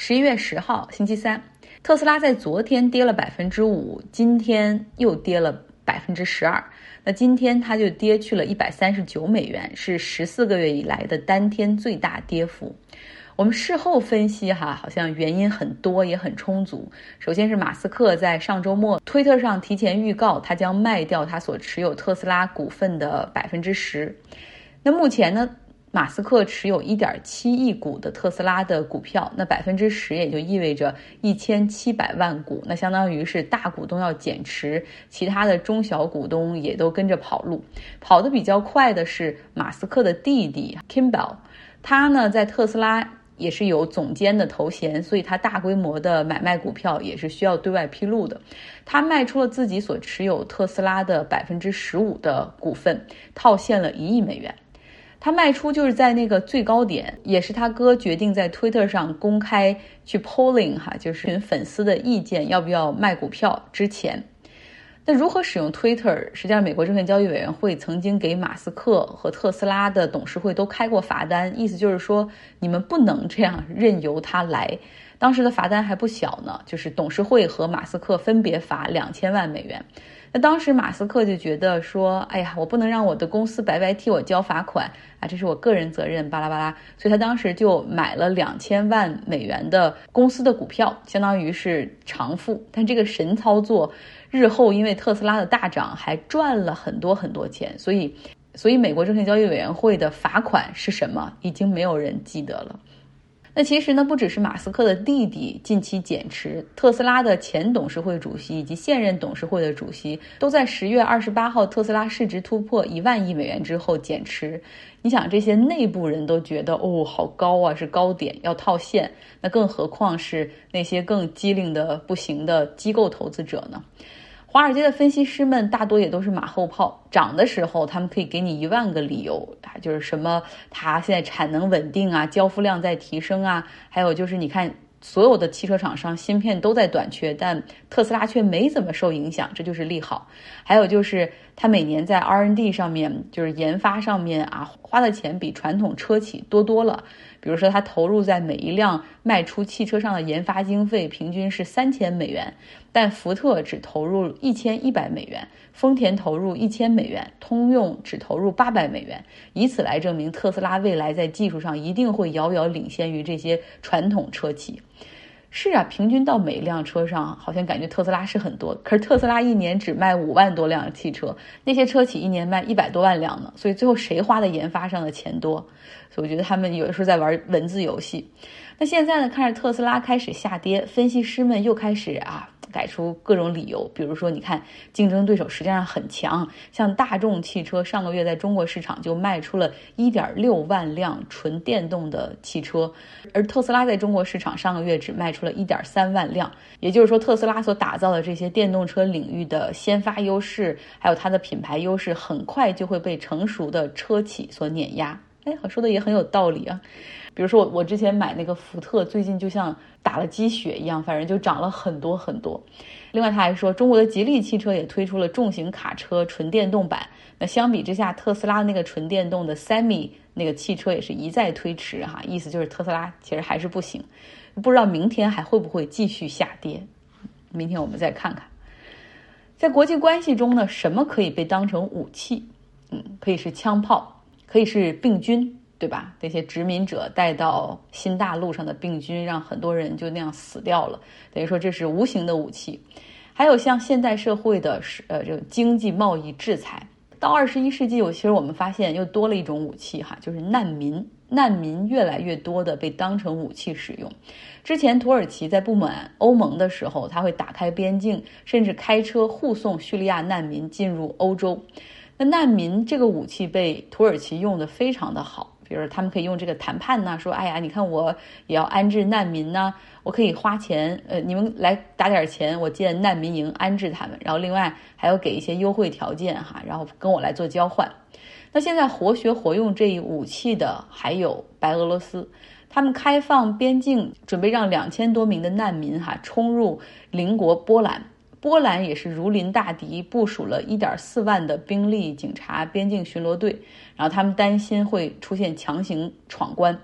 十一月十号，星期三，特斯拉在昨天跌了百分之五，今天又跌了百分之十二。那今天它就跌去了一百三十九美元，是十四个月以来的单天最大跌幅。我们事后分析，哈，好像原因很多，也很充足。首先是马斯克在上周末推特上提前预告，他将卖掉他所持有特斯拉股份的百分之十。那目前呢？马斯克持有一点七亿股的特斯拉的股票，那百分之十也就意味着一千七百万股，那相当于是大股东要减持，其他的中小股东也都跟着跑路。跑得比较快的是马斯克的弟弟 Kimball，他呢在特斯拉也是有总监的头衔，所以他大规模的买卖股票也是需要对外披露的。他卖出了自己所持有特斯拉的百分之十五的股份，套现了一亿美元。他卖出就是在那个最高点，也是他哥决定在 Twitter 上公开去 polling 哈，就是询粉丝的意见，要不要卖股票之前。那如何使用 Twitter？实际上，美国证券交易委员会曾经给马斯克和特斯拉的董事会都开过罚单，意思就是说你们不能这样任由他来。当时的罚单还不小呢，就是董事会和马斯克分别罚两千万美元。当时马斯克就觉得说，哎呀，我不能让我的公司白白替我交罚款啊，这是我个人责任，巴拉巴拉。所以他当时就买了两千万美元的公司的股票，相当于是偿付。但这个神操作，日后因为特斯拉的大涨，还赚了很多很多钱。所以，所以美国证券交易委员会的罚款是什么，已经没有人记得了。那其实呢，不只是马斯克的弟弟近期减持，特斯拉的前董事会主席以及现任董事会的主席都在十月二十八号特斯拉市值突破一万亿美元之后减持。你想，这些内部人都觉得哦，好高啊，是高点要套现，那更何况是那些更机灵的不行的机构投资者呢？华尔街的分析师们大多也都是马后炮，涨的时候他们可以给你一万个理由啊，就是什么它现在产能稳定啊，交付量在提升啊，还有就是你看所有的汽车厂商芯片都在短缺，但特斯拉却没怎么受影响，这就是利好。还有就是它每年在 R&D 上面，就是研发上面啊，花的钱比传统车企多多了。比如说，它投入在每一辆卖出汽车上的研发经费平均是三千美元，但福特只投入一千一百美元，丰田投入一千美元，通用只投入八百美元，以此来证明特斯拉未来在技术上一定会遥遥领先于这些传统车企。是啊，平均到每一辆车上，好像感觉特斯拉是很多，可是特斯拉一年只卖五万多辆汽车，那些车企一年卖一百多万辆呢，所以最后谁花的研发上的钱多？所以我觉得他们有的时候在玩文字游戏。那现在呢，看着特斯拉开始下跌，分析师们又开始啊。改出各种理由，比如说，你看竞争对手实际上很强，像大众汽车上个月在中国市场就卖出了一点六万辆纯电动的汽车，而特斯拉在中国市场上个月只卖出了一点三万辆。也就是说，特斯拉所打造的这些电动车领域的先发优势，还有它的品牌优势，很快就会被成熟的车企所碾压。哎，我说的也很有道理啊。比如说我我之前买那个福特，最近就像打了鸡血一样，反正就涨了很多很多。另外他还说，中国的吉利汽车也推出了重型卡车纯电动版。那相比之下，特斯拉那个纯电动的 Semi 那个汽车也是一再推迟哈，意思就是特斯拉其实还是不行。不知道明天还会不会继续下跌？明天我们再看看。在国际关系中呢，什么可以被当成武器？嗯，可以是枪炮，可以是病菌。对吧？那些殖民者带到新大陆上的病菌，让很多人就那样死掉了。等于说这是无形的武器。还有像现代社会的呃这个经济贸易制裁。到二十一世纪，我其实我们发现又多了一种武器哈，就是难民。难民越来越多的被当成武器使用。之前土耳其在不满欧盟的时候，他会打开边境，甚至开车护送叙利亚难民进入欧洲。那难民这个武器被土耳其用的非常的好。比如他们可以用这个谈判呢，说，哎呀，你看我也要安置难民呢，我可以花钱，呃，你们来打点钱，我建难民营安置他们，然后另外还要给一些优惠条件哈，然后跟我来做交换。那现在活学活用这一武器的还有白俄罗斯，他们开放边境，准备让两千多名的难民哈冲入邻国波兰。波兰也是如临大敌，部署了一点四万的兵力、警察、边境巡逻队，然后他们担心会出现强行闯关。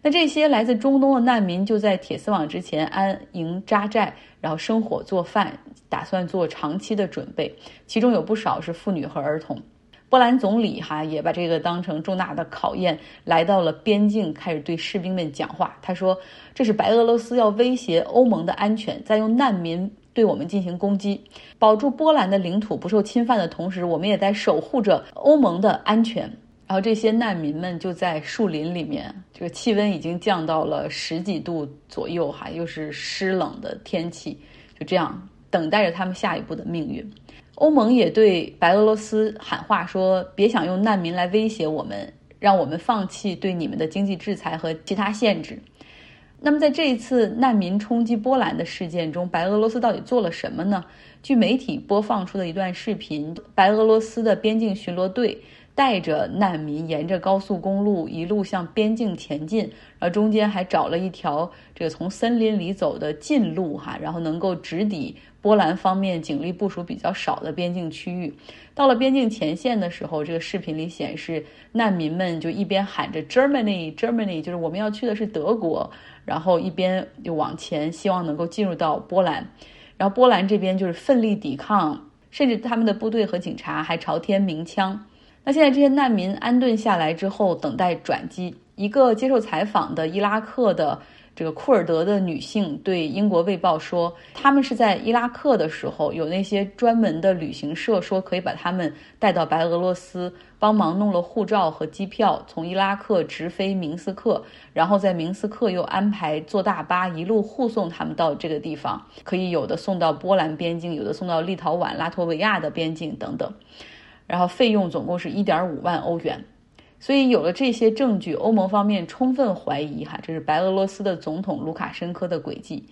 那这些来自中东的难民就在铁丝网之前安营扎寨，然后生火做饭，打算做长期的准备。其中有不少是妇女和儿童。波兰总理哈也把这个当成重大的考验，来到了边境，开始对士兵们讲话。他说：“这是白俄罗斯要威胁欧盟的安全，在用难民对我们进行攻击，保住波兰的领土不受侵犯的同时，我们也在守护着欧盟的安全。”然后这些难民们就在树林里面，这个气温已经降到了十几度左右，哈，又是湿冷的天气，就这样等待着他们下一步的命运。欧盟也对白俄罗斯喊话说：“别想用难民来威胁我们，让我们放弃对你们的经济制裁和其他限制。”那么，在这一次难民冲击波兰的事件中，白俄罗斯到底做了什么呢？据媒体播放出的一段视频，白俄罗斯的边境巡逻队。带着难民沿着高速公路一路向边境前进，然后中间还找了一条这个从森林里走的近路哈，然后能够直抵波兰方面警力部署比较少的边境区域。到了边境前线的时候，这个视频里显示难民们就一边喊着 Germany Germany，就是我们要去的是德国，然后一边就往前，希望能够进入到波兰。然后波兰这边就是奋力抵抗，甚至他们的部队和警察还朝天鸣枪。那现在这些难民安顿下来之后，等待转机。一个接受采访的伊拉克的这个库尔德的女性对英国卫报说，他们是在伊拉克的时候，有那些专门的旅行社说可以把他们带到白俄罗斯，帮忙弄了护照和机票，从伊拉克直飞明斯克，然后在明斯克又安排坐大巴一路护送他们到这个地方，可以有的送到波兰边境，有的送到立陶宛、拉脱维亚的边境等等。然后费用总共是一点五万欧元，所以有了这些证据，欧盟方面充分怀疑哈，这是白俄罗斯的总统卢卡申科的诡计。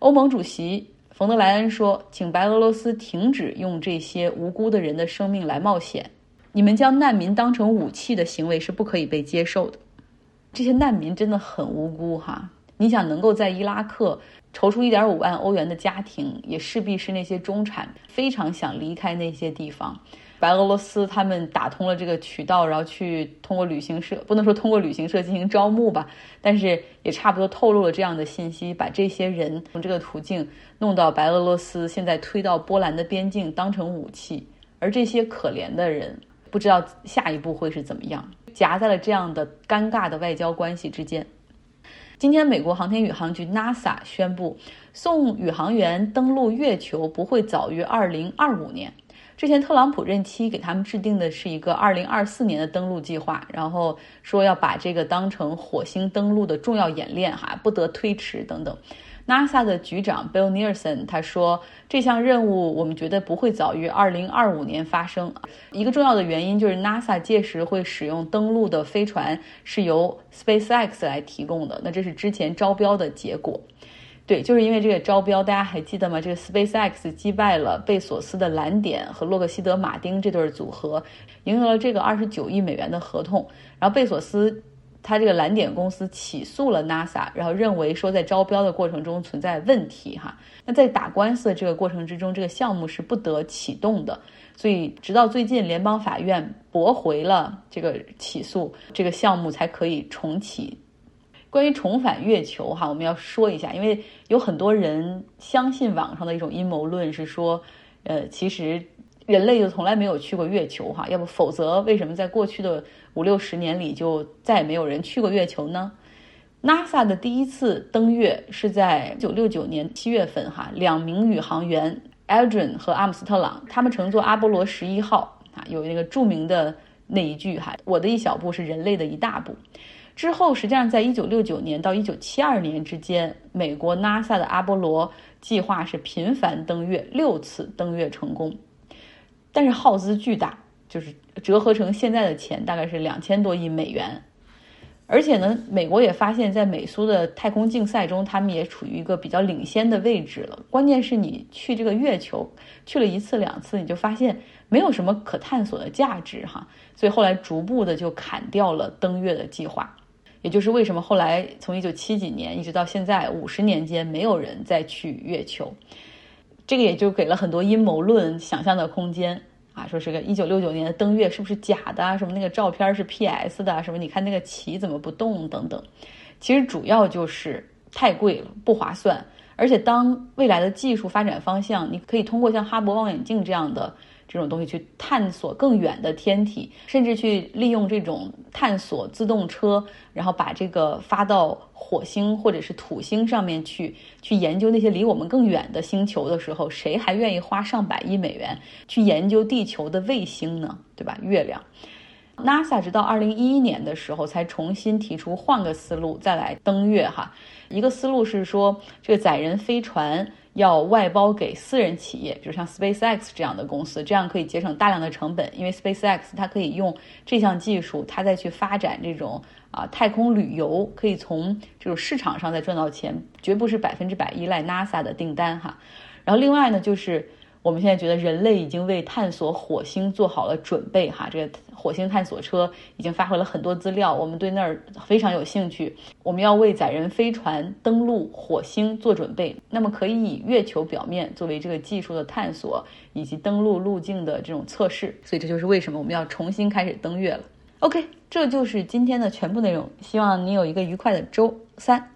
欧盟主席冯德莱恩说：“请白俄罗斯停止用这些无辜的人的生命来冒险，你们将难民当成武器的行为是不可以被接受的。这些难民真的很无辜哈，你想能够在伊拉克筹出一点五万欧元的家庭，也势必是那些中产非常想离开那些地方。”白俄罗斯他们打通了这个渠道，然后去通过旅行社，不能说通过旅行社进行招募吧，但是也差不多透露了这样的信息，把这些人从这个途径弄到白俄罗斯，现在推到波兰的边境当成武器，而这些可怜的人不知道下一步会是怎么样，夹在了这样的尴尬的外交关系之间。今天，美国航天宇航局 NASA 宣布，送宇航员登陆月球不会早于二零二五年。之前特朗普任期给他们制定的是一个二零二四年的登陆计划，然后说要把这个当成火星登陆的重要演练，哈，不得推迟等等。NASA 的局长 Bill Nelson 他说，这项任务我们觉得不会早于二零二五年发生。一个重要的原因就是 NASA 届时会使用登陆的飞船是由 SpaceX 来提供的，那这是之前招标的结果。对，就是因为这个招标，大家还记得吗？这个 SpaceX 击败了贝索斯的蓝点和洛克希德马丁这对组合，赢得了这个二十九亿美元的合同。然后贝索斯他这个蓝点公司起诉了 NASA，然后认为说在招标的过程中存在问题哈。那在打官司的这个过程之中，这个项目是不得启动的。所以直到最近联邦法院驳回了这个起诉，这个项目才可以重启。关于重返月球，哈，我们要说一下，因为有很多人相信网上的一种阴谋论是说，呃，其实人类就从来没有去过月球，哈，要不否则为什么在过去的五六十年里就再也没有人去过月球呢？NASA 的第一次登月是在一九六九年七月份，哈，两名宇航员 Aldrin 和阿姆斯特朗，他们乘坐阿波罗十一号，啊，有那个著名的那一句，哈，我的一小步是人类的一大步。之后，实际上在一九六九年到一九七二年之间，美国 NASA 的阿波罗计划是频繁登月，六次登月成功，但是耗资巨大，就是折合成现在的钱大概是两千多亿美元。而且呢，美国也发现，在美苏的太空竞赛中，他们也处于一个比较领先的位置了。关键是你去这个月球去了一次两次，你就发现没有什么可探索的价值哈，所以后来逐步的就砍掉了登月的计划。也就是为什么后来从一九七几年一直到现在五十年间没有人再去月球，这个也就给了很多阴谋论想象的空间啊，说是个一九六九年的登月是不是假的啊？什么那个照片是 P S 的？什么你看那个旗怎么不动？等等。其实主要就是太贵了，不划算。而且当未来的技术发展方向，你可以通过像哈勃望远镜这样的。这种东西去探索更远的天体，甚至去利用这种探索自动车，然后把这个发到火星或者是土星上面去，去研究那些离我们更远的星球的时候，谁还愿意花上百亿美元去研究地球的卫星呢？对吧？月亮，NASA 直到二零一一年的时候才重新提出换个思路再来登月哈。一个思路是说，这个载人飞船。要外包给私人企业，比如像 SpaceX 这样的公司，这样可以节省大量的成本。因为 SpaceX 它可以用这项技术，它再去发展这种啊太空旅游，可以从这种市场上再赚到钱，绝不是百分之百依赖 NASA 的订单哈。然后另外呢，就是。我们现在觉得人类已经为探索火星做好了准备，哈，这个火星探索车已经发回了很多资料，我们对那儿非常有兴趣。我们要为载人飞船登陆火星做准备，那么可以以月球表面作为这个技术的探索以及登陆路径的这种测试。所以这就是为什么我们要重新开始登月了。OK，这就是今天的全部内容，希望你有一个愉快的周三。